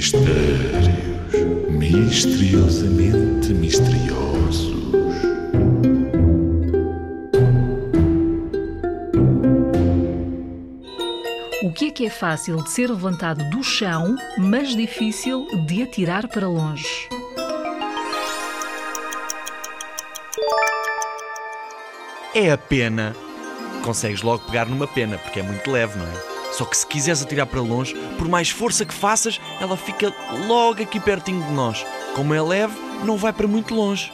Mistérios misteriosamente misteriosos. O que é que é fácil de ser levantado do chão, mas difícil de atirar para longe? É a pena. Consegues logo pegar numa pena, porque é muito leve, não é? Só que se quiseres atirar para longe, por mais força que faças, ela fica logo aqui pertinho de nós. Como é leve, não vai para muito longe.